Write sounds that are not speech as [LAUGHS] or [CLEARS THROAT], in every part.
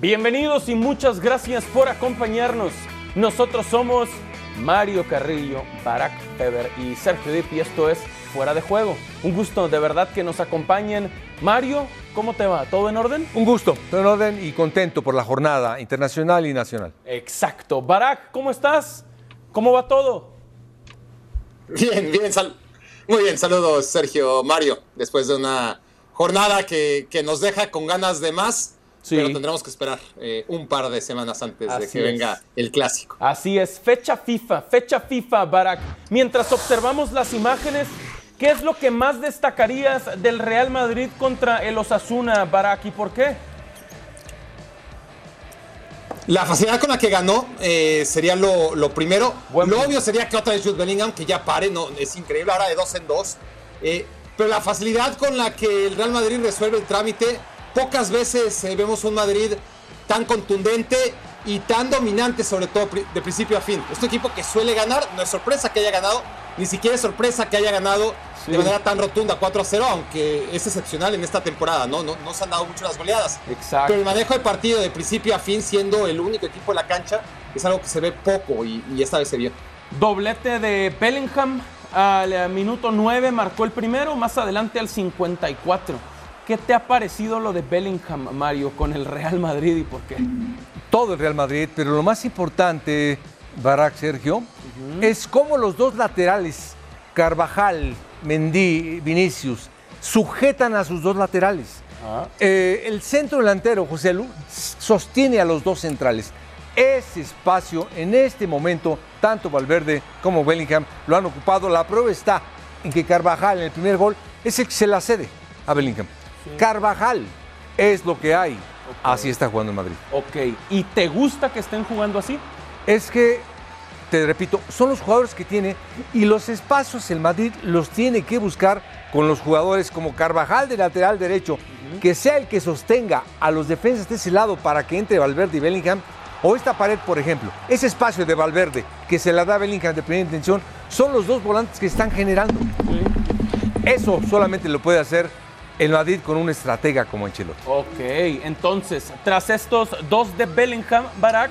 Bienvenidos y muchas gracias por acompañarnos. Nosotros somos Mario Carrillo, Barack Feber y Sergio Dip y esto es Fuera de Juego. Un gusto de verdad que nos acompañen. Mario, ¿cómo te va? ¿Todo en orden? Un gusto, todo en orden y contento por la jornada internacional y nacional. Exacto. Barack, ¿cómo estás? ¿Cómo va todo? Bien, bien, sal muy bien, saludos Sergio Mario, después de una jornada que, que nos deja con ganas de más, pero tendremos que esperar eh, un par de semanas antes de que venga el clásico. Así es, fecha FIFA, fecha FIFA, Barack. Mientras observamos las imágenes, ¿qué es lo que más destacarías del Real Madrid contra el Osasuna, Barack, y por qué? La facilidad con la que ganó eh, sería lo, primero. lo obvio sería que otra vez Jude Bellingham, que ya pare, no, es increíble, ahora de dos en dos. Eh, pero la facilidad con la que el Real Madrid resuelve el trámite, pocas veces eh, vemos un Madrid tan contundente y tan dominante, sobre todo de principio a fin. Este equipo que suele ganar, no es sorpresa que haya ganado, ni siquiera es sorpresa que haya ganado de manera tan rotunda 4 a 0, aunque es excepcional en esta temporada, ¿no? No, no se han dado mucho las goleadas. Exacto. Pero el manejo del partido de principio a fin, siendo el único equipo en la cancha, es algo que se ve poco y, esta vez se vio. Doblete de Bellingham al minuto 9, marcó el primero, más adelante al 54. ¿Qué te ha parecido lo de Bellingham, Mario, con el Real Madrid y por qué? Todo el Real Madrid, pero lo más importante, Barack Sergio, es cómo los dos laterales, Carvajal, Mendy, Vinicius, sujetan a sus dos laterales. Ah. Eh, el centro delantero, José Lu, sostiene a los dos centrales. Ese espacio, en este momento, tanto Valverde como Bellingham lo han ocupado. La prueba está en que Carvajal, en el primer gol, es el que se la cede a Bellingham. Carvajal es lo que hay. Así está jugando en Madrid. Ok, ¿y te gusta que estén jugando así? Es que te repito, son los jugadores que tiene y los espacios el Madrid los tiene que buscar con los jugadores como Carvajal de lateral derecho, que sea el que sostenga a los defensas de ese lado para que entre Valverde y Bellingham, o esta pared, por ejemplo, ese espacio de Valverde que se la da Bellingham de primera intención, son los dos volantes que están generando. Eso solamente lo puede hacer el Madrid con un estratega como Ancelotti. Ok, entonces, tras estos dos de Bellingham, Barak,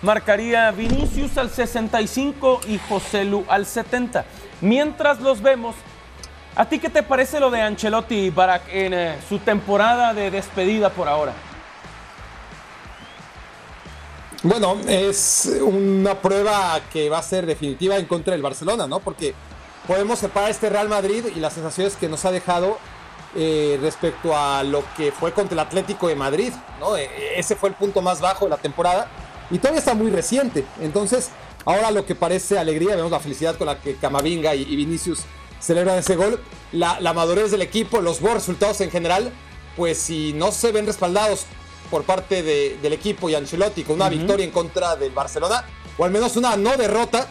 marcaría Vinicius al 65 y José Lu al 70. Mientras los vemos, ¿a ti qué te parece lo de Ancelotti y Barak en eh, su temporada de despedida por ahora? Bueno, es una prueba que va a ser definitiva en contra del Barcelona, ¿no? Porque podemos separar este Real Madrid y las sensaciones que nos ha dejado eh, respecto a lo que fue contra el Atlético de Madrid, ¿no? E, ese fue el punto más bajo de la temporada y todavía está muy reciente. Entonces, ahora lo que parece alegría, vemos la felicidad con la que Camavinga y, Vinicius celebran ese gol, la, madurez del equipo, los buenos resultados en general, pues si no se ven respaldados por parte del equipo y Ancelotti con una victoria en contra del Barcelona, o al menos una no derrota,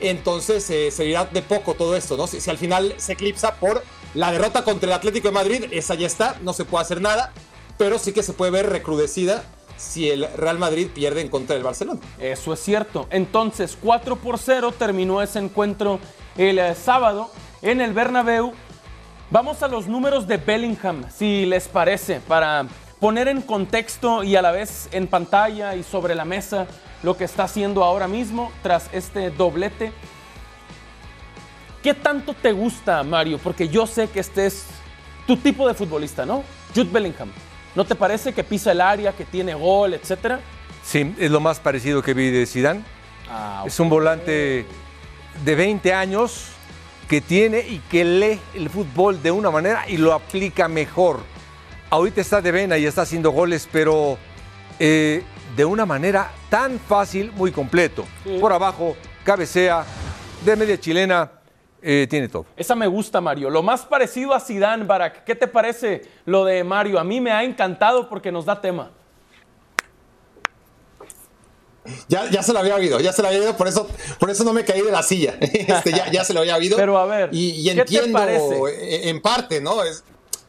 entonces eh, se irá de poco todo esto, ¿no? Si, si, al final se eclipsa por la derrota contra el Atlético de Madrid, esa ya está, no se puede hacer nada, pero sí que se puede ver recrudecida si el Real Madrid pierde en contra del Barcelona. Eso es cierto. Entonces, 4 por 0 terminó ese encuentro el eh, sábado en el Bernabéu. Vamos a los números de Bellingham, si les parece, para poner en contexto y a la vez en pantalla y sobre la mesa lo que está haciendo ahora mismo tras este doblete. ¿Qué tanto te gusta, Mario? Porque yo sé que este es tu tipo de futbolista, ¿no? Jude Bellingham. ¿No te parece que pisa el área, que tiene gol, etcétera? Sí, es lo más parecido que vi de Zidane. Ah, es un volante de 20 años que tiene y que lee el fútbol de una manera y lo aplica mejor. Ahorita está de vena y está haciendo goles, pero eh, de una manera tan fácil, muy completo. Por abajo, cabecea, de media chilena, eh, tiene todo. Esa me gusta, Mario. Lo más parecido a Zidane, Barak. ¿Qué te parece lo de Mario? A mí me ha encantado porque nos da tema. Ya, ya se lo había oído, ya se lo había oído, por eso, por eso no me caí de la silla. [LAUGHS] Este, ya, se lo había oído. Pero a ver, y, entiendo en parte, ¿no? Es,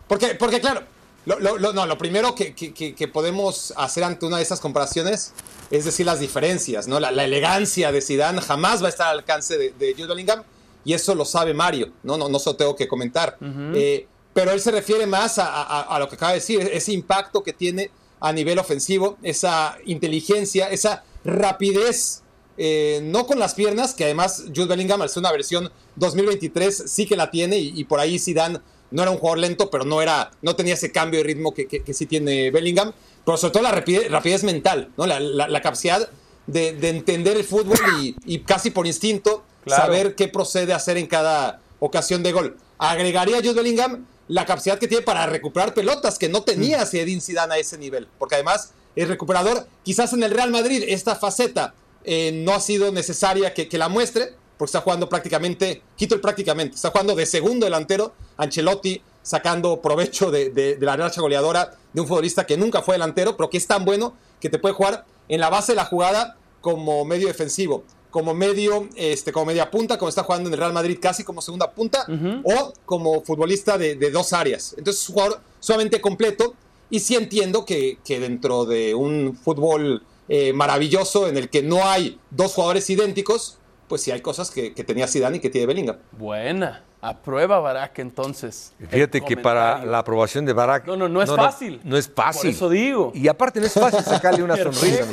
porque, porque claro, lo, no, lo primero que, podemos hacer ante una de estas comparaciones es decir las diferencias, ¿no? La, elegancia de Zidane jamás va a estar al alcance de, de Jude Bellingham y eso lo sabe Mario, no, no, no se lo tengo que comentar. Eh, pero él se refiere más a, lo que acaba de decir, ese impacto que tiene a nivel ofensivo, esa inteligencia, esa rapidez, eh, no con las piernas, que además Jude Bellingham es una versión 2023 sí que la tiene y, por ahí Zidane no era un jugador lento, pero no, era, no tenía ese cambio de ritmo que, que, sí tiene Bellingham, pero sobre todo la rapidez, mental, ¿no? la, capacidad de, entender el fútbol y, casi por instinto saber qué procede a hacer en cada ocasión de gol. Agregaría a Jude Bellingham la capacidad que tiene para recuperar pelotas que no tenía mm. Zinedine Zidane a ese nivel, porque además es recuperador. Quizás en el Real Madrid esta faceta eh, no ha sido necesaria que, la muestre, porque está jugando prácticamente, quito el prácticamente, está jugando de segundo delantero, Ancelotti sacando provecho de, la racha goleadora de un futbolista que nunca fue delantero, pero que es tan bueno que te puede jugar en la base de la jugada como medio defensivo como medio, este, como media punta, como está jugando en el Real Madrid casi como segunda punta, o como futbolista de, dos áreas. Entonces es un jugador sumamente completo y sí entiendo que, dentro de un fútbol eh, maravilloso en el que no hay dos jugadores idénticos, pues sí hay cosas que, que tenía Zidane y que tiene Bellingham. Buena. Aprueba Barak entonces. Fíjate que para la aprobación de Barak. No, no, no es fácil. No, es fácil. Por eso digo. Y aparte no es fácil sacarle una sonrisa.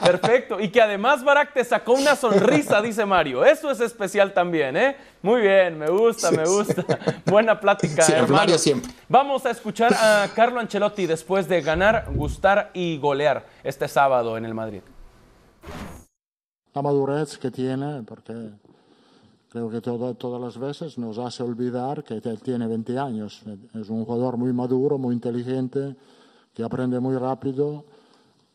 [LAUGHS] Perfecto. Y que además Barak te sacó una sonrisa, dice Mario. Eso es especial también, ¿eh? Muy bien, me gusta, me gusta. Buena plática, sí, Mario siempre. Vamos a escuchar a Carlo Ancelotti después de ganar, gustar y golear este sábado en el Madrid. La madurez que tiene, porque Creo que todas las veces nos hace olvidar que tiene 20 años. Es un jugador muy maduro, muy inteligente, que aprende muy rápido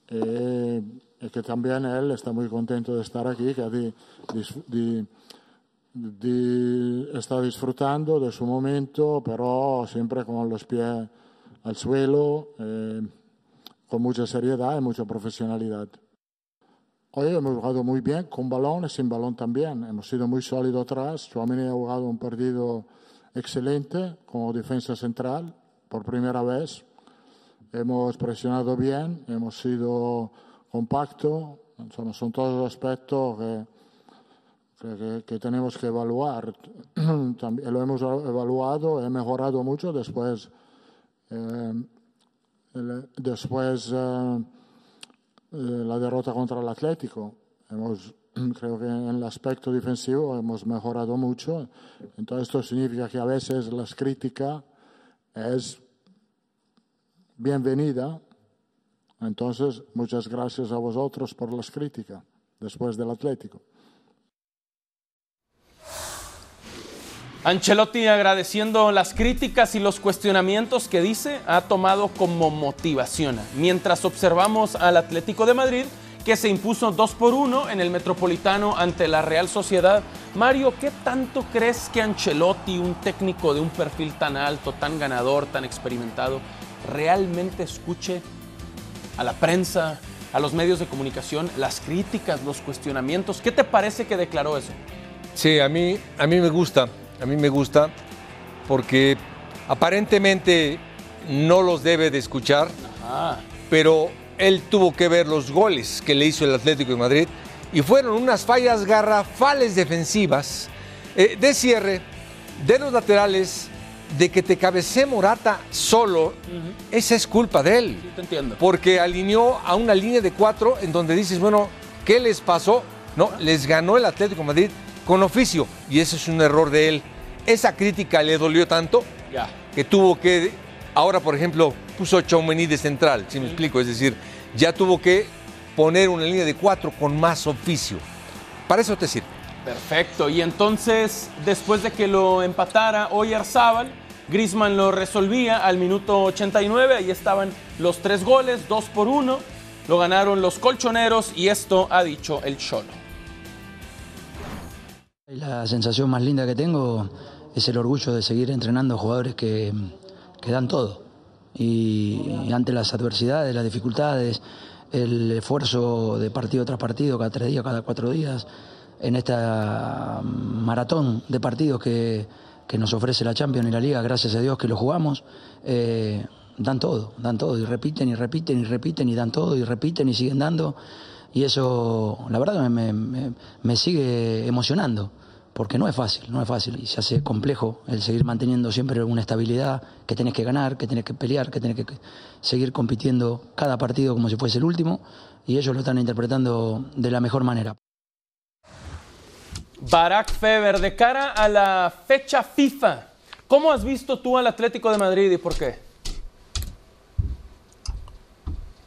eh, y que también él está muy contento de estar aquí, que está disfrutando de su momento, pero siempre con los pies al suelo, eh, con mucha seriedad y mucha profesionalidad. Hoy hemos jugado muy bien, con balón y sin balón también. Hemos sido muy sólidos atrás. Chouameni ha jugado un partido excelente como defensa central por primera vez. Hemos presionado bien, hemos sido compactos. Son, todos aspectos que, que, tenemos que evaluar. [CLEARS THROAT] También lo hemos evaluado, he mejorado mucho después. Eh, después. Eh, la derrota contra el Atlético. [CLEARS THROAT] Creo que en el aspecto defensivo hemos mejorado mucho. Entonces esto significa que a veces la crítica es bienvenida. Entonces, muchas gracias a vosotros por las críticas después del Atlético. Ancelotti agradeciendo las críticas y los cuestionamientos que dice ha tomado como motivación. Mientras observamos al Atlético de Madrid que se impuso 2 por 1 en el Metropolitano ante la Real Sociedad. Mario, ¿qué tanto crees que Ancelotti, un técnico de un perfil tan alto, tan ganador, tan experimentado, realmente escuche a la prensa, a los medios de comunicación, las críticas, los cuestionamientos? ¿Qué te parece que declaró eso? Sí, a mí, a mí me gusta a mí me gusta porque aparentemente no los debe de escuchar, pero él tuvo que ver los goles que le hizo el Atlético de Madrid y fueron unas fallas garrafales defensivas eh, de cierre de los laterales de que te cabecee Morata solo, esa es culpa de él. te entiendo. Porque alineó a una línea de cuatro en donde dices, bueno, ¿qué les pasó? No, les ganó el Atlético de Madrid con oficio y ese es un error de él esa crítica le dolió tanto que tuvo que, ahora por ejemplo, puso Chaumení de central, si me explico, es decir, ya tuvo que poner una línea de cuatro con más oficio. Para eso te sirve. Perfecto, y entonces, después de que lo empatara Oyarzábal, Grisman lo resolvía al minuto 89, ahí estaban los tres goles, dos por uno, lo ganaron los colchoneros y esto ha dicho el Cholo. La sensación más linda que tengo es el orgullo de seguir entrenando jugadores que, dan todo. Y, ante las adversidades, las dificultades, el esfuerzo de partido tras partido, cada tres días, cada cuatro días, en esta maratón de partidos que, nos ofrece la Champions y la Liga, gracias a Dios que lo jugamos, eh, dan todo, dan todo, y repiten y repiten y repiten y dan todo y repiten y siguen dando. Y eso, la verdad, me, me sigue emocionando porque no es fácil, no es fácil y se hace complejo el seguir manteniendo siempre una estabilidad, que tenés que ganar, que tenés que pelear, que tenés que seguir compitiendo cada partido como si fuese el último y ellos lo están interpretando de la mejor manera. Barack Feber, de cara a la fecha FIFA, ¿cómo has visto tú al Atlético de Madrid y por qué?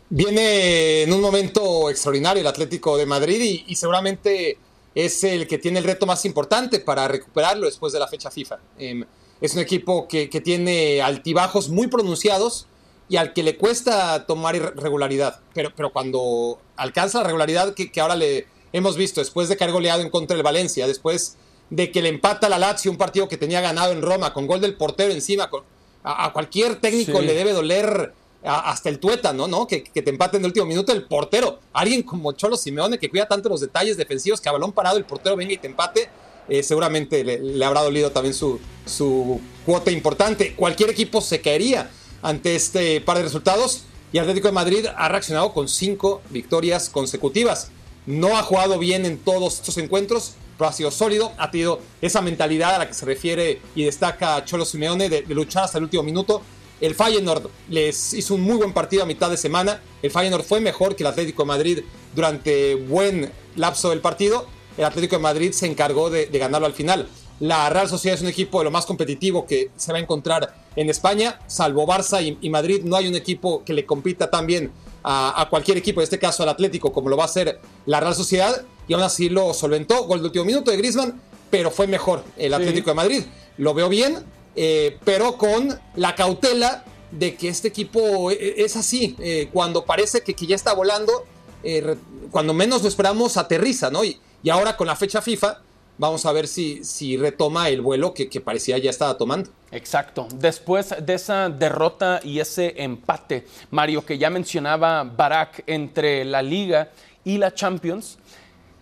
Viene en un momento extraordinario el Atlético de Madrid y, y seguramente es el que tiene el reto más importante para recuperarlo después de la fecha FIFA. Eh, es un equipo que, que, tiene altibajos muy pronunciados y al que le cuesta tomar regularidad. Pero, pero cuando alcanza la regularidad que, que, ahora le hemos visto, después de caer goleado en contra del Valencia, después de que le empata la Lazio, un partido que tenía ganado en Roma, con gol del portero encima, con, a, a, cualquier técnico sí. le debe doler hasta el tuétano, ¿no? Que, que, te empate en el último minuto el portero. Alguien como Cholo Simeone que cuida tanto los detalles defensivos que a balón parado el portero venga y te empate. Eh, seguramente le, habrá dolido también su, su cuota importante. Cualquier equipo se caería ante este par de resultados y Atlético de Madrid ha reaccionado con cinco victorias consecutivas. No ha jugado bien en todos estos encuentros, pero ha sido sólido, ha tenido esa mentalidad a la que se refiere y destaca Cholo Simeone de, de luchar hasta el último minuto el Feyenoord les hizo un muy buen partido a mitad de semana. El Feyenoord fue mejor que el Atlético de Madrid durante buen lapso del partido. El Atlético de Madrid se encargó de, de, ganarlo al final. La Real Sociedad es un equipo de lo más competitivo que se va a encontrar en España. Salvo Barça y, y Madrid, no hay un equipo que le compita tan bien a, a, cualquier equipo, en este caso al Atlético, como lo va a hacer la Real Sociedad. Y aún así lo solventó. Gol de último minuto de Griezmann, pero fue mejor el Atlético sí. de Madrid. Lo veo bien, eh, pero con la cautela de que este equipo es así, eh, cuando parece que, que, ya está volando, eh, cuando menos lo esperamos, aterriza, ¿no? Y, y, ahora con la fecha FIFA, vamos a ver si, si retoma el vuelo que, que, parecía ya estaba tomando. Exacto. Después de esa derrota y ese empate, Mario, que ya mencionaba Barak entre la Liga y la Champions,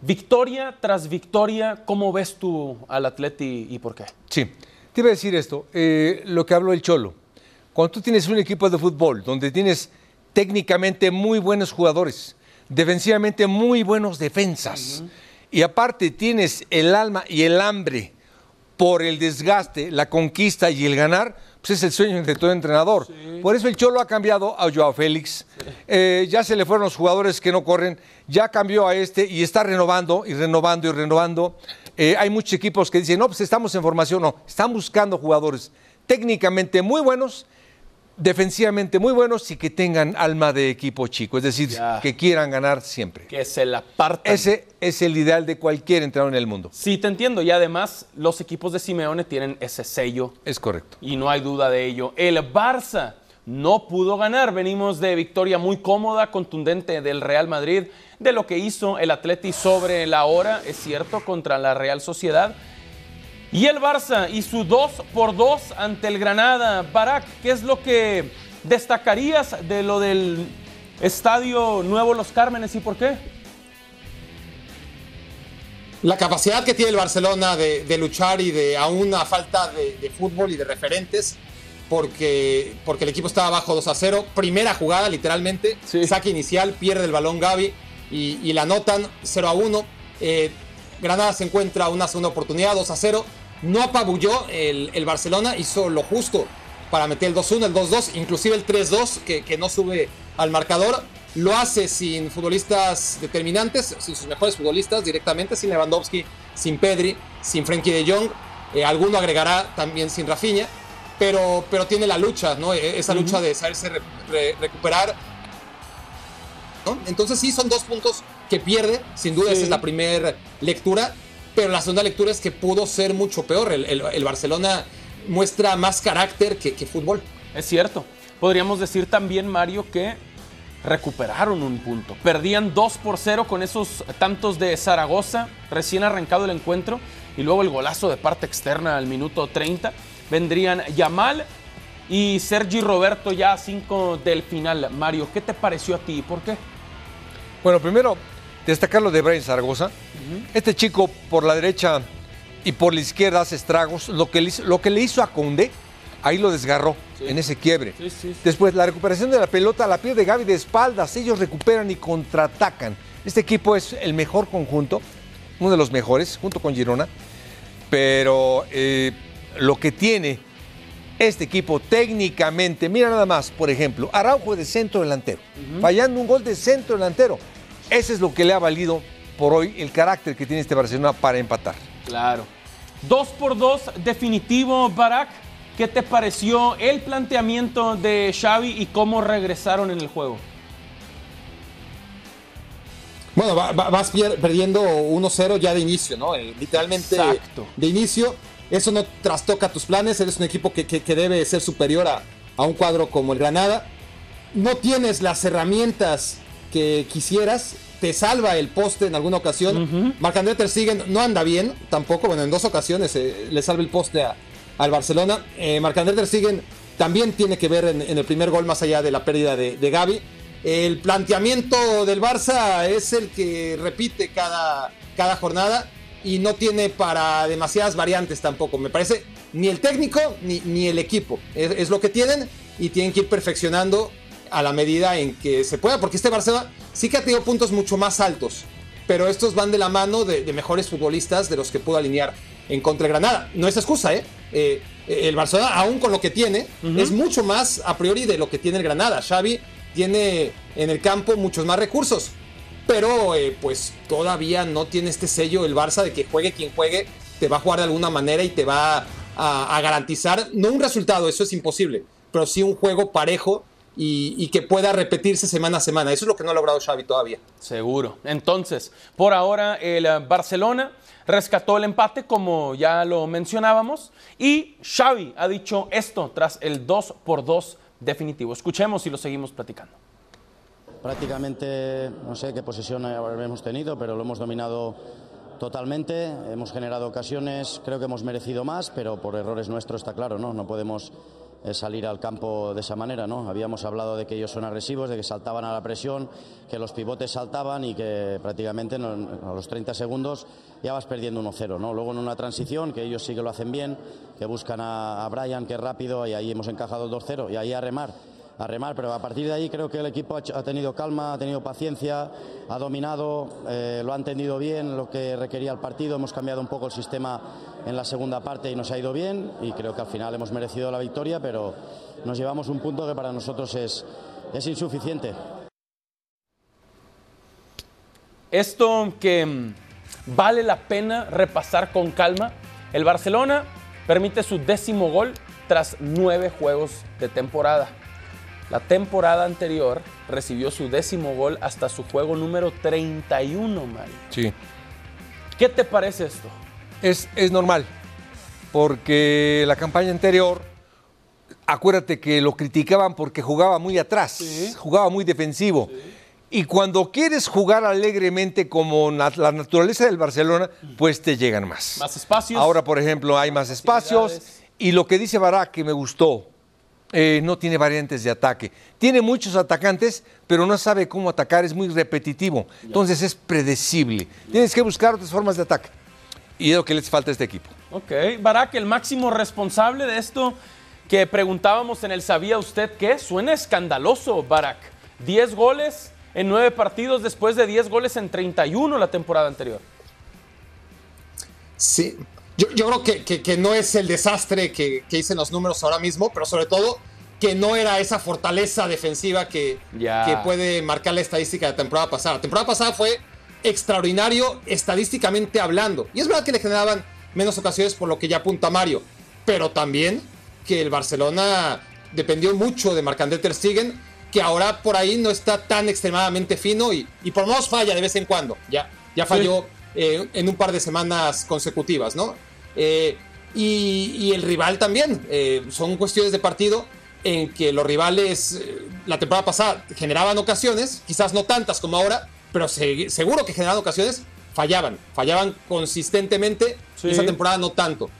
victoria tras victoria, ¿cómo ves tú al Atleti y por qué? Sí. Te iba a decir esto, eh, lo que habló el Cholo. Cuando tú tienes un equipo de fútbol donde tienes técnicamente muy buenos jugadores, defensivamente muy buenos defensas, uh -huh. y aparte tienes el alma y el hambre por el desgaste, la conquista y el ganar, pues es el sueño de todo entrenador. Sí. Por eso el Cholo ha cambiado a Joao Félix, sí. eh, ya se le fueron los jugadores que no corren, ya cambió a este y está renovando y renovando y renovando. Eh, hay muchos equipos que dicen, no, pues estamos en formación, no, están buscando jugadores técnicamente muy buenos, defensivamente muy buenos y que tengan alma de equipo chico, es decir, ya. que quieran ganar siempre. Que se la partan. Ese es el ideal de cualquier entrenador en el mundo. Sí, te entiendo, y además los equipos de Simeone tienen ese sello. Es correcto. Y no hay duda de ello. El Barça no pudo ganar, venimos de victoria muy cómoda, contundente del Real Madrid de lo que hizo el Atleti sobre la hora, es cierto, contra la Real Sociedad. Y el Barça y su 2 por 2 ante el Granada. Barak, ¿qué es lo que destacarías de lo del Estadio Nuevo Los Cármenes y por qué? La capacidad que tiene el Barcelona de, luchar y de a falta de, de, fútbol y de referentes, porque, porque el equipo estaba abajo 2 a 0. Primera jugada, literalmente. Sí. Saque inicial, pierde el balón Gaby y, y la anotan 0 a 1. Eh, Granada se encuentra una segunda oportunidad, 2 a 0. No apabulló el, el Barcelona, hizo lo justo para meter el 2-1, el 2-2, inclusive el 3-2, que, que, no sube al marcador. Lo hace sin futbolistas determinantes, sin sus mejores futbolistas directamente, sin Lewandowski, sin Pedri, sin Frenkie de Jong. Eh, alguno agregará también sin Rafinha, pero, pero tiene la lucha, ¿no? E, esa lucha de saberse re, re, recuperar. ¿no? Entonces sí, son dos puntos que pierde, sin duda sí. esa es la primera lectura, pero la segunda lectura es que pudo ser mucho peor. El, el, el Barcelona muestra más carácter que, que, fútbol. Es cierto. Podríamos decir también, Mario, que recuperaron un punto. Perdían 2 por 0 con esos tantos de Zaragoza, recién arrancado el encuentro, y luego el golazo de parte externa al minuto 30. Vendrían Yamal y Sergi Roberto ya a 5 del final. Mario, ¿qué te pareció a ti y por qué? Bueno, primero, destacar lo de Brian Zaragoza. Uh -huh. Este chico por la derecha y por la izquierda hace estragos. Lo que le hizo, lo que le hizo a Conde, ahí lo desgarró sí. en ese quiebre. Sí, sí, Después, la recuperación de la pelota, la pierde Gaby de espaldas. Ellos recuperan y contraatacan. Este equipo es el mejor conjunto, uno de los mejores, junto con Girona. pero eh, lo que tiene este equipo técnicamente, mira nada más, por ejemplo, Araujo de centro delantero, fallando un gol de centro delantero. Ese es lo que le ha valido por hoy el carácter que tiene este Barcelona para empatar. Claro. Dos por dos, definitivo, Barak. ¿Qué te pareció el planteamiento de Xavi y cómo regresaron en el juego? Bueno, va- va- vas perdiendo 1-0 ya de inicio, ¿no? Eh, literalmente Exacto. de inicio. Eso no trastoca tus planes. Eres un equipo que, que- que debe ser superior a, a un cuadro como el Granada. No tienes las herramientas que quisieras. Te salva el poste en alguna ocasión. Marc-André Ter Stegen no anda bien tampoco. Bueno, en dos ocasiones eh, le salva el poste a- al Barcelona. Eh, Marc-André Ter Stegen también tiene que ver en, en el primer gol más allá de la pérdida de, de Gaby. El planteamiento del Barça es el que repite cada, cada jornada y no tiene para demasiadas variantes tampoco. Me parece ni el técnico ni, ni el equipo. Es, es lo que tienen y tienen que ir perfeccionando a la medida en que se pueda, porque este Barcelona sí que ha tenido puntos mucho más altos, pero estos van de la mano de, de mejores futbolistas de los que pudo alinear en contra de Granada. No es excusa, ¿eh? Eh, el Barcelona, aún con lo que tiene, es mucho más a priori de lo que tiene el Granada. Xavi tiene en el campo muchos más recursos, pero eh, pues todavía no tiene este sello el Barça de que juegue quien juegue, te va a jugar de alguna manera y te va a, garantizar, no un resultado, eso es imposible, pero sí un juego parejo y, y que pueda repetirse semana a semana. Eso es lo que no ha logrado Xavi todavía. Seguro. Entonces, por ahora el eh, Barcelona rescató el empate como ya lo mencionábamos y Xavi ha dicho esto tras el 2 por 2 definitivo. Escuchemos y lo seguimos platicando. Prácticamente no sé qué posesión habremos tenido, pero lo hemos dominado totalmente. Hemos generado ocasiones, creo que hemos merecido más, pero por errores nuestros está claro, ¿no? No podemos eh, salir al campo de esa manera, ¿no? Habíamos hablado de que ellos son agresivos, de que saltaban a la presión, que los pivotes saltaban y que prácticamente a los 30 segundos ya vas perdiendo 1-0, ¿no? Luego en una transición, que ellos sí que lo hacen bien, que buscan a Brian, que es rápido, y ahí hemos encajado el 2-0, y ahí a remar a remar, pero a partir de ahí creo que el equipo ha, tenido calma, ha tenido paciencia, ha dominado, eh, lo ha entendido bien, lo que requería el partido, hemos cambiado un poco el sistema en la segunda parte y nos ha ido bien y creo que al final hemos merecido la victoria, pero nos llevamos un punto que para nosotros es, es insuficiente. Esto que mm, vale la pena repasar con calma. El Barcelona permite su décimo gol tras nueve juegos de temporada. La temporada anterior recibió su décimo gol hasta su juego número 31, Mario. Sí. ¿Qué te parece esto? Es, es normal, porque la campaña anterior, acuérdate que lo criticaban porque jugaba muy atrás, jugaba muy defensivo. Y cuando quieres jugar alegremente como la naturaleza del Barcelona, pues te llegan más. Más espacios. Ahora, por ejemplo, hay más espacios. Y lo que dice Barak, que me gustó, eh, no tiene variantes de ataque. Tiene muchos atacantes, pero no sabe cómo atacar, es muy repetitivo. Entonces es predecible. Tienes que buscar otras formas de ataque. Y es lo que les falta a este equipo. Ok, Barak, el máximo responsable de esto que preguntábamos en el ¿Sabía usted qué? Suena escandaloso, Barak. 10 goles en 9 partidos después de 10 goles en 31 la temporada anterior. Sí, yo, yo creo que, que- que no es el desastre que, que dicen los números ahora mismo, pero sobre todo que no era esa fortaleza defensiva que, que puede marcar la estadística de la temporada pasada. La temporada pasada fue extraordinario estadísticamente hablando. Y es verdad que le generaban menos ocasiones por lo que ya apunta Mario, pero también que el Barcelona dependió mucho de Marc-André Ter Stegen, que ahora por ahí no está tan extremadamente fino y, y por lo menos falla de vez en cuando. Ya, ya falló eh, en un par de semanas consecutivas, ¿no? Eh, y, y el rival también. eh, son cuestiones de partido en que los rivales la temporada pasada generaban ocasiones, quizás no tantas como ahora, pero se- seguro que generaban ocasiones, fallaban, fallaban consistentemente. Sí. Esa temporada no tanto.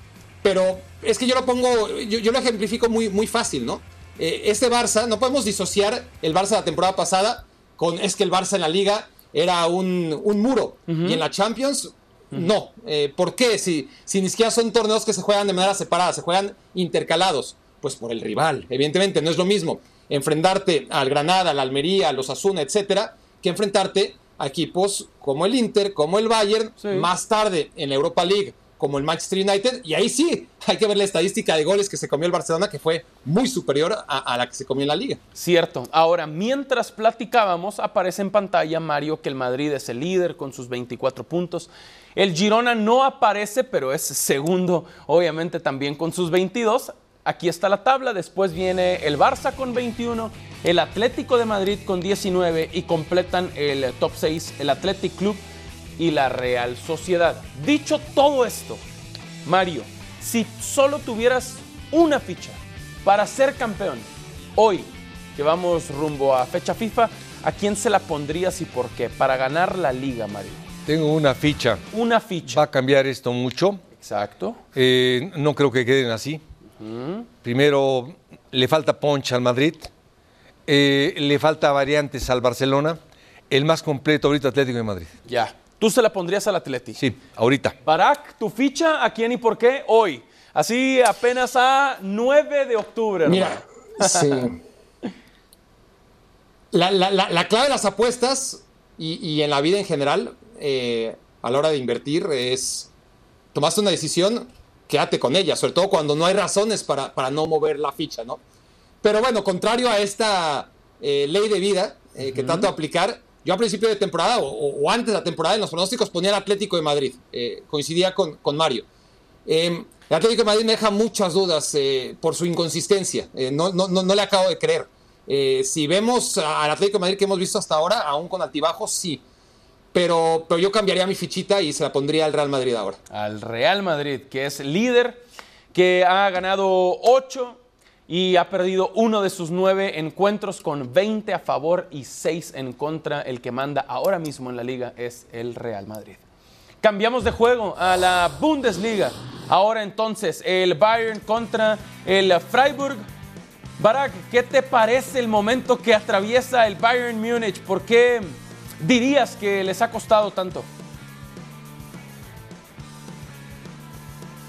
Pero es que yo lo pongo, yo, yo lo ejemplifico muy, muy fácil, ¿no? Este Barça, no podemos disociar el Barça de la temporada pasada con es que el Barça en la liga era un, un muro y en la Champions no. Eh, ¿Por qué? Si, si ni siquiera son torneos que se juegan de manera separada, se juegan intercalados. Pues por el rival, evidentemente, no es lo mismo enfrentarte al Granada, al Almería, al Osasuna, etcétera, que enfrentarte a equipos como el Inter, como el Bayern, Sí. más tarde en la Europa League como el Manchester United. Y ahí sí, [LAUGHS] hay que ver la estadística de goles que se comió el Barcelona, que fue muy superior a, la que se comió en la liga. Cierto. Ahora, mientras platicábamos, aparece en pantalla Mario que el Madrid es el líder con sus 24 puntos. El Girona no aparece, pero es segundo, obviamente también con sus 22. Aquí está la tabla, después viene el Barça con 21, el Atlético de Madrid con 19 y completan el top 6 el Athletic Club y la Real Sociedad. Dicho todo esto, Mario, si solo tuvieras una ficha para ser campeón hoy, que vamos rumbo a fecha FIFA, ¿a quién se la pondrías y por qué? Para ganar la liga, Mario. Tengo una ficha. Una ficha. Va a cambiar esto mucho. Exacto. Eh, no creo que queden así. Primero, le falta punch al Madrid. Eh, le falta variantes al Barcelona. El más completo ahorita Atlético de Madrid. Ya. Tú se la pondrías al Atleti. Sí, ahorita. Barak, tu ficha, ¿a quién y por qué? Hoy. Así apenas a 9 de octubre. hermano. Mira, sí. La, la- la- la clave de las apuestas y, y en la vida en general, eh, a la hora de invertir, es tomaste una decisión, quédate con ella, sobre todo cuando no hay razones para, para no mover la ficha, ¿no? Pero bueno, contrario a esta eh, ley de vida eh, que trato de aplicar, yo a principio de temporada o, antes de la temporada en los pronósticos ponía el Atlético de Madrid, eh, coincidía con, con Mario. Eh, el Atlético de Madrid me deja muchas dudas eh, por su inconsistencia. Eh, no, no, no, le acabo de creer. Si vemos al Atlético de Madrid que hemos visto hasta ahora, aún con altibajos, sí. Pero, pero yo cambiaría mi fichita y se la pondría al Real Madrid ahora. Al Real Madrid, que es líder, que ha ganado 8 y ha perdido uno de sus nueve encuentros con 20 a favor y 6 en contra. El que manda ahora mismo en la liga es el Real Madrid. Cambiamos de juego a la Bundesliga. Ahora entonces el Bayern contra el Freiburg. Barak, ¿qué te parece el momento que atraviesa el Bayern Múnich? ¿Por qué dirías que les ha costado tanto?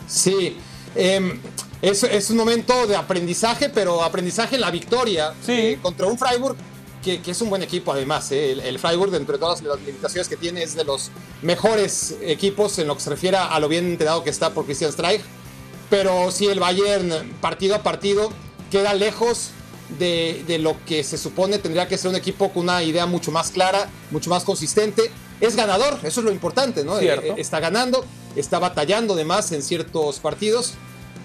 Sí, em, es, es un momento de aprendizaje, pero aprendizaje en la victoria Sí. eh, contra un Freiburg que, que es un buen equipo además. eh. El, el Freiburg, dentro de todas las limitaciones que tiene, es de los mejores equipos en lo que se refiere a lo bien entrenado que está por Christian Streich. Pero sí, el Bayern, partido a partido, queda lejos de, de lo que se supone tendría que ser un equipo con una idea mucho más clara, mucho más consistente. Es ganador, eso es lo importante, ¿no? Cierto. Eh, está ganando, está batallando de más en ciertos partidos,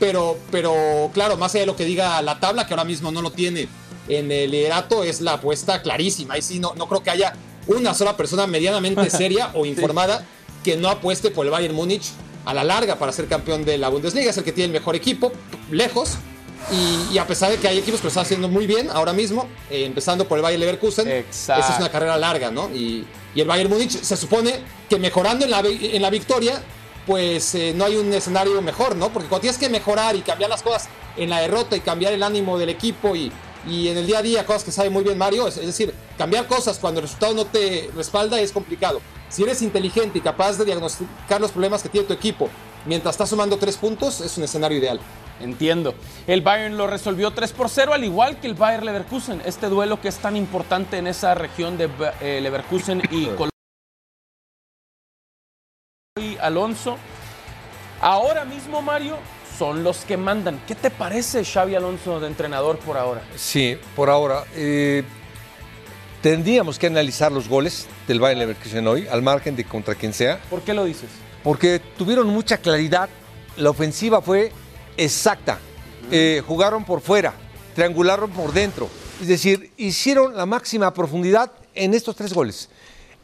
pero, pero claro, más allá de lo que diga la tabla, que ahora mismo no lo tiene en el liderato, es la apuesta clarísima. Ahí sí, no, no creo que haya una sola persona medianamente [LAUGHS] seria o informada que no apueste por el Bayern Múnich a la larga para ser campeón de la Bundesliga. Es el que tiene el mejor equipo, lejos. Y, y a pesar de que hay equipos que lo están haciendo muy bien ahora mismo, eh, empezando por el Bayern Leverkusen, Exacto. esa es una carrera larga, ¿no? Y, y el Bayern Múnich se supone que mejorando en la, en la victoria, pues eh, no hay un escenario mejor, ¿no? Porque cuando tienes que mejorar y cambiar las cosas en la derrota y cambiar el ánimo del equipo y, y en el día a día, cosas que sabe muy bien Mario, es, es decir, cambiar cosas cuando el resultado no te respalda es complicado. Si eres inteligente y capaz de diagnosticar los problemas que tiene tu equipo mientras estás sumando tres puntos, es un escenario ideal. Entiendo. El Bayern lo resolvió 3 por 0, al igual que el Bayern Leverkusen. Este duelo que es tan importante en esa región de eh, Leverkusen y Colombia. Y Alonso. Ahora mismo, Mario, son los que mandan. ¿Qué te parece Xavi Alonso de entrenador por ahora? Sí, por ahora. eh, tendríamos que analizar los goles del Bayern Leverkusen hoy, al margen de contra quien sea, ¿Por qué lo dices? porque tuvieron mucha claridad. La ofensiva fue exacta. Eh, jugaron por fuera, triangularon por dentro. Es decir, hicieron la máxima profundidad en estos tres goles.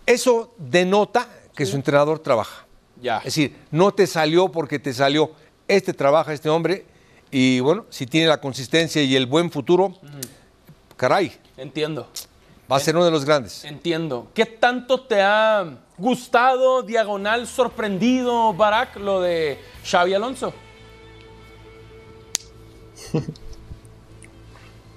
Eso denota que su entrenador trabaja. Ya. Es decir, no te salió porque te salió. Este trabaja, este hombre, y bueno, si tiene la consistencia y el buen futuro, caray, Entiendo. va a ser uno de los grandes. Entiendo. ¿Qué tanto te ha gustado, diagonal, sorprendido, Barak, lo de Xavi Alonso? [LAUGHS]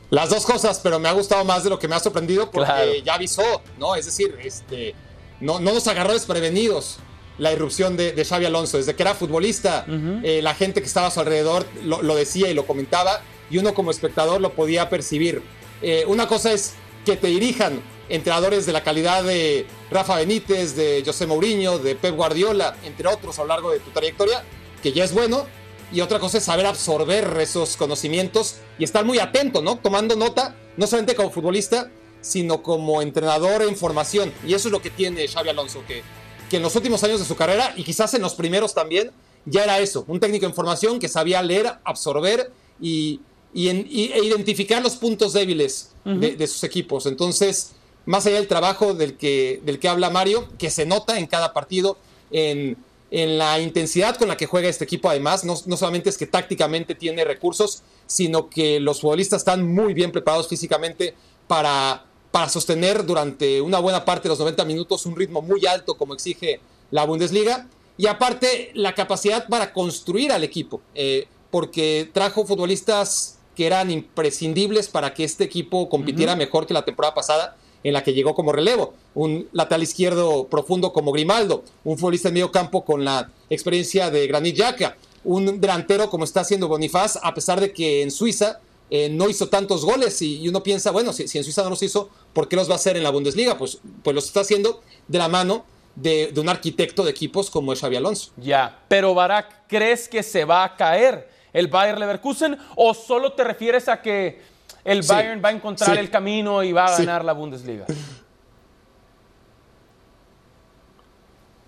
Las dos cosas, pero me ha gustado más de lo que me ha sorprendido porque Claro. ya avisó, ¿no? Es decir, este, no, no nos agarró desprevenidos la irrupción de, de Xavi Alonso. Desde que era futbolista, eh, la gente que estaba a su alrededor lo, lo decía y lo comentaba, y uno como espectador lo podía percibir. Eh, una cosa es que te dirijan entrenadores de la calidad de Rafa Benítez, de José Mourinho, de Pep Guardiola, entre otros a lo largo de tu trayectoria, que ya es bueno, y otra cosa es saber absorber esos conocimientos y estar muy atento, ¿no? Tomando nota, no solamente como futbolista, sino como entrenador en formación. Y eso es lo que tiene Xavi Alonso, que, que en los últimos años de su carrera, y quizás en los primeros también, ya era eso, un técnico en formación que sabía leer, absorber y, y, en, y e identificar los puntos débiles de, de, sus equipos. Entonces, más allá del trabajo del que, del que habla Mario, que se nota en cada partido, en, en la intensidad con la que juega este equipo, además, no, no, solamente es que tácticamente tiene recursos, sino que los futbolistas están muy bien preparados físicamente para, para sostener durante una buena parte de los 90 minutos un ritmo muy alto como exige la Bundesliga. Y aparte, la capacidad para construir al equipo, eh, porque trajo futbolistas que eran imprescindibles para que este equipo compitiera uh -huh. mejor que la temporada pasada en la que llegó como relevo. Un lateral izquierdo profundo como Grimaldo, un futbolista en medio campo con la experiencia de Granit Xhaka, un delantero como está haciendo Bonifaz, a pesar de que en Suiza eh, no hizo tantos goles y, y uno piensa, bueno, si, si, en Suiza no los hizo, ¿por qué los va a hacer en la Bundesliga? Pues, pues los está haciendo de la mano de, de un arquitecto de equipos como es Xavi Alonso. Ya, pero Barak, ¿crees que se va a caer el Bayern Leverkusen o solo te refieres a que el Bayern sí, va a encontrar sí, el camino y va a ganar sí. la Bundesliga?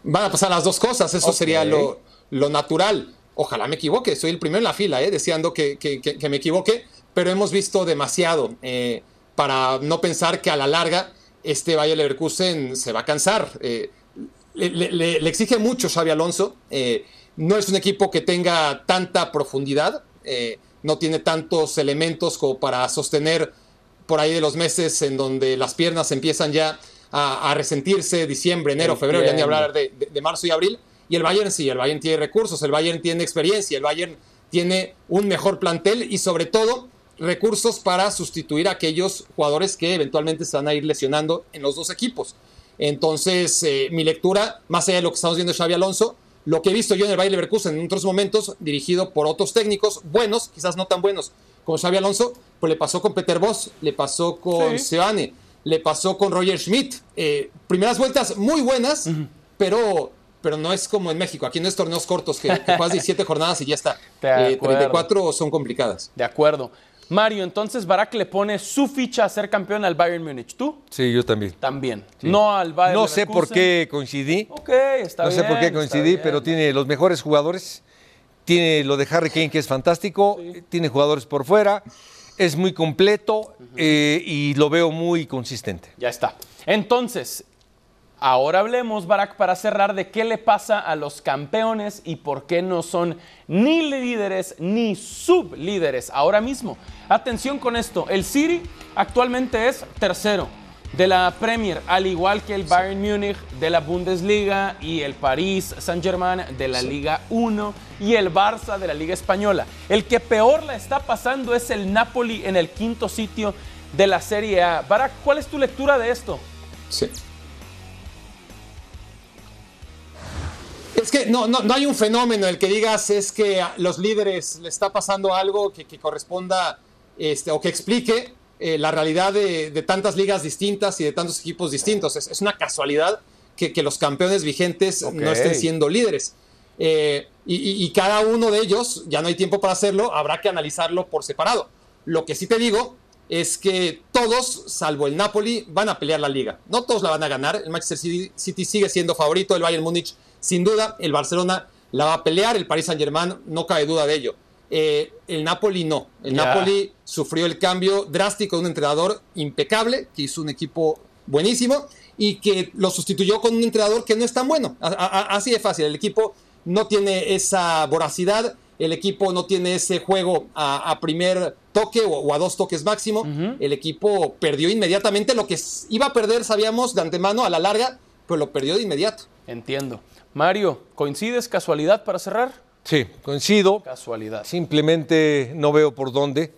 Van a pasar las dos cosas, eso okay. sería lo, lo, natural. Ojalá me equivoque, soy el primero en la fila, eh, deseando que, que, que, que, me equivoque, pero hemos visto demasiado eh, para no pensar que a la larga este Bayern Leverkusen se va a cansar. Eh, le, le, le, exige mucho Xavi Alonso, eh, no es un equipo que tenga tanta profundidad, no tiene tantos elementos como para sostener por ahí de los meses en donde las piernas empiezan ya a, a resentirse, diciembre, enero, febrero, ya ni hablar de, de, de, marzo y abril. Y el Bayern sí, el Bayern tiene recursos, el Bayern tiene experiencia, el Bayern tiene un mejor plantel y sobre todo recursos para sustituir a aquellos jugadores que eventualmente se van a ir lesionando en los dos equipos. Entonces, eh, mi lectura, más allá de lo que estamos viendo de Xavi Alonso, lo que he visto yo en el Bayern Leverkusen en otros momentos, dirigido por otros técnicos buenos, quizás no tan buenos como Xavi Alonso, pues le pasó con Peter Boss, le pasó con sí. Le pasó con Roger Schmidt. Eh, primeras vueltas muy buenas, uh -huh. pero, pero no es como en México. Aquí no es torneos cortos que, que juegas [LAUGHS] 17 jornadas y ya está. Eh, 34 son complicadas. De acuerdo. Mario, entonces Barak le pone su ficha a ser campeón al Bayern Múnich. ¿Tú? Sí, yo también. También. Sí. No al Bayern No sé por qué coincidí. Ok, está no bien. No sé por qué coincidí, pero tiene los mejores jugadores. Tiene lo de Harry Kane, que es fantástico. Sí. Tiene jugadores por fuera. Es muy completo uh -huh. eh, y lo veo muy consistente. Ya está. Entonces, Ahora hablemos, Barak, para cerrar, de qué le pasa a los campeones y por qué no son ni líderes ni sublíderes ahora mismo. Atención con esto, el City actualmente es tercero de la Premier, al igual que el Bayern Múnich de la Bundesliga y el París Saint-Germain de la Liga 1 y el Barça de la Liga Española. El que peor la está pasando es el Napoli en el quinto sitio de la Serie A. Barak, ¿cuál es tu lectura de esto? Sí. Es que no, no, no, hay un fenómeno el que digas es que a los líderes le está pasando algo que, que corresponda este, o que explique eh, la realidad de, de, tantas ligas distintas y de tantos equipos distintos. Es, es una casualidad que, que, los campeones vigentes okay. no estén siendo líderes. Eh, y, y, y, cada uno de ellos, ya no hay tiempo para hacerlo, habrá que analizarlo por separado. Lo que sí te digo es que todos, salvo el Napoli, van a pelear la liga. No todos la van a ganar. El Manchester City, City sigue siendo favorito, el Bayern Múnich sin duda, el Barcelona la va a pelear, el Paris Saint-Germain no cabe duda de ello. Eh, el Napoli no. El yeah. Napoli sufrió el cambio drástico de un entrenador impecable, que hizo un equipo buenísimo y que lo sustituyó con un entrenador que no es tan bueno. A, a, así de fácil. El equipo no tiene esa voracidad, el equipo no tiene ese juego a, a primer toque o, o, a dos toques máximo. Uh -huh. El equipo perdió inmediatamente lo que iba a perder, sabíamos de antemano a la larga, pero lo perdió de inmediato. Entiendo. Mario, ¿coincides casualidad para cerrar? Sí, coincido. Casualidad. Simplemente no veo por dónde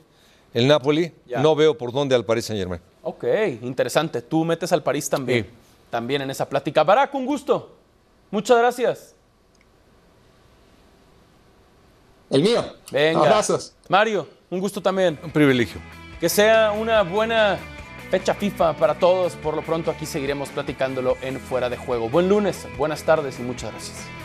el Napoli, ya. no veo por dónde al Paris Saint Germain. Ok, interesante. Tú metes al París también. Sí. También en esa plática. Barak, un gusto. Muchas gracias. El mío. Venga. Abrazos. Mario, un gusto también. Un privilegio. Que sea una buena fecha FIFA para todos. Por lo pronto aquí seguiremos platicándolo en Fuera de Juego. Buen lunes, buenas tardes y muchas gracias.